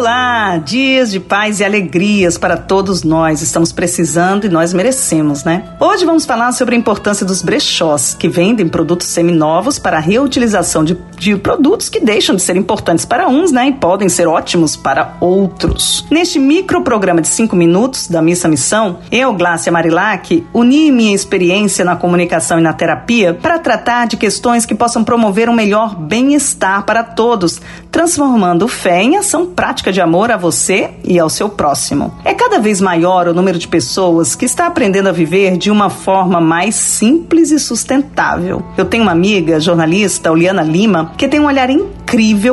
Olá, dias de paz e alegrias para todos nós. Estamos precisando e nós merecemos, né? Hoje vamos falar sobre a importância dos brechós, que vendem produtos seminovos para a reutilização de, de produtos que deixam de ser importantes para uns, né? E podem ser ótimos para outros. Neste microprograma de 5 minutos da Missa Missão, eu, Glácia Marilac, uni minha experiência na comunicação e na terapia para tratar de questões que possam promover um melhor bem-estar para todos, transformando fé em ação prática de amor a você e ao seu próximo. É cada vez maior o número de pessoas que está aprendendo a viver de uma forma mais simples e sustentável. Eu tenho uma amiga, jornalista, Oliana Lima, que tem um olhar incrível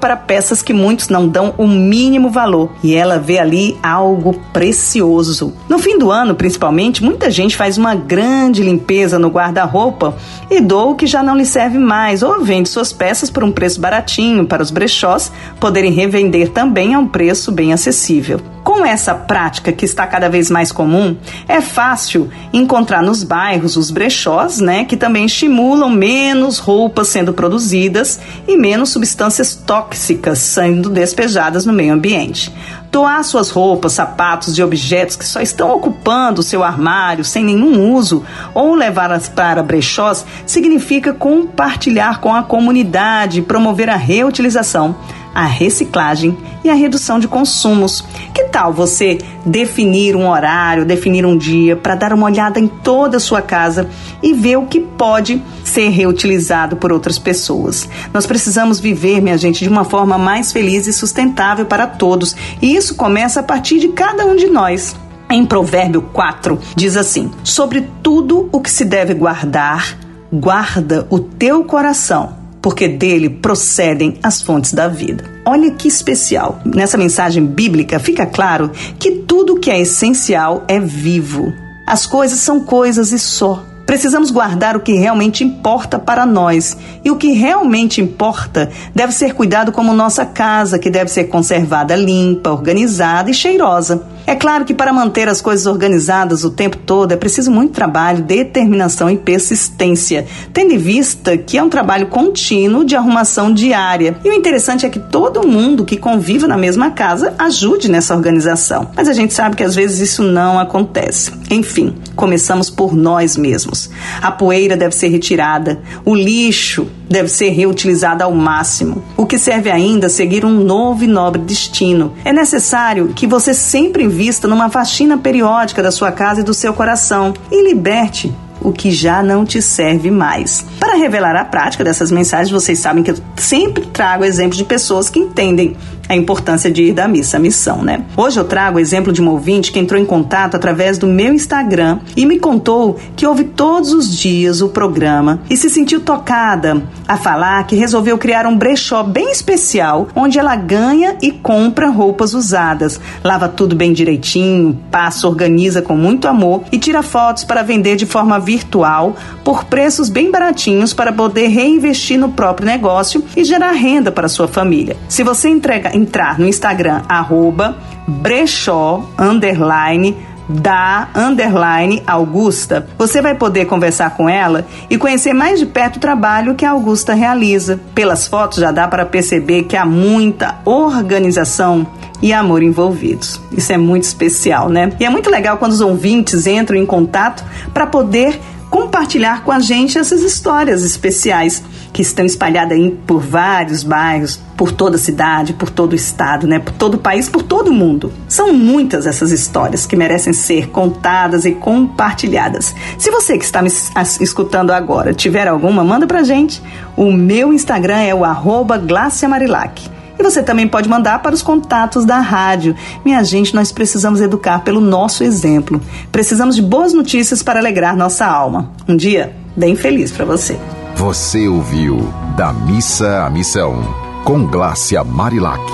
para peças que muitos não dão o mínimo valor e ela vê ali algo precioso. No fim do ano, principalmente, muita gente faz uma grande limpeza no guarda-roupa e doa o que já não lhe serve mais ou vende suas peças por um preço baratinho para os brechós poderem revender também a um preço bem acessível. Com essa prática que está cada vez mais comum, é fácil encontrar nos bairros os brechós, né, que também estimulam menos roupas sendo produzidas e menos substâncias tóxicas sendo despejadas no meio ambiente. Doar suas roupas, sapatos e objetos que só estão ocupando o seu armário sem nenhum uso ou levá-las para brechós significa compartilhar com a comunidade e promover a reutilização a reciclagem e a redução de consumos. Que tal você definir um horário, definir um dia para dar uma olhada em toda a sua casa e ver o que pode ser reutilizado por outras pessoas? Nós precisamos viver, minha gente, de uma forma mais feliz e sustentável para todos, e isso começa a partir de cada um de nós. Em Provérbio 4 diz assim: Sobre tudo o que se deve guardar, guarda o teu coração porque dele procedem as fontes da vida. Olha que especial. Nessa mensagem bíblica fica claro que tudo que é essencial é vivo. As coisas são coisas e só. Precisamos guardar o que realmente importa para nós. E o que realmente importa deve ser cuidado como nossa casa, que deve ser conservada limpa, organizada e cheirosa. É claro que para manter as coisas organizadas o tempo todo é preciso muito trabalho, determinação e persistência, tendo em vista que é um trabalho contínuo de arrumação diária. E o interessante é que todo mundo que convive na mesma casa ajude nessa organização. Mas a gente sabe que às vezes isso não acontece. Enfim, começamos por nós mesmos. A poeira deve ser retirada, o lixo deve ser reutilizado ao máximo. O que serve ainda seguir um novo e nobre destino. É necessário que você sempre vista numa faxina periódica da sua casa e do seu coração e liberte o que já não te serve mais. Para revelar a prática dessas mensagens, vocês sabem que eu sempre trago exemplos de pessoas que entendem a importância de ir da missa, a missão, né? Hoje eu trago o exemplo de uma ouvinte que entrou em contato através do meu Instagram e me contou que ouve todos os dias o programa e se sentiu tocada a falar que resolveu criar um brechó bem especial onde ela ganha e compra roupas usadas, lava tudo bem direitinho, passa, organiza com muito amor e tira fotos para vender de forma virtual por preços bem baratinhos para poder reinvestir no próprio negócio e gerar renda para sua família. Se você entrega, entrar no Instagram, arroba brechó, underline, da underline Augusta, você vai poder conversar com ela e conhecer mais de perto o trabalho que a Augusta realiza. Pelas fotos já dá para perceber que há muita organização e amor envolvidos. Isso é muito especial, né? E é muito legal quando os ouvintes entram em contato para poder compartilhar com a gente essas histórias especiais que estão espalhadas aí por vários bairros, por toda a cidade, por todo o estado, né? Por todo o país, por todo o mundo. São muitas essas histórias que merecem ser contadas e compartilhadas. Se você que está me escutando agora tiver alguma, manda pra gente. O meu Instagram é o arroba Marilac. E você também pode mandar para os contatos da rádio. Minha gente, nós precisamos educar pelo nosso exemplo. Precisamos de boas notícias para alegrar nossa alma. Um dia bem feliz para você. Você ouviu Da Missa à Missão, com Glácia Marilac.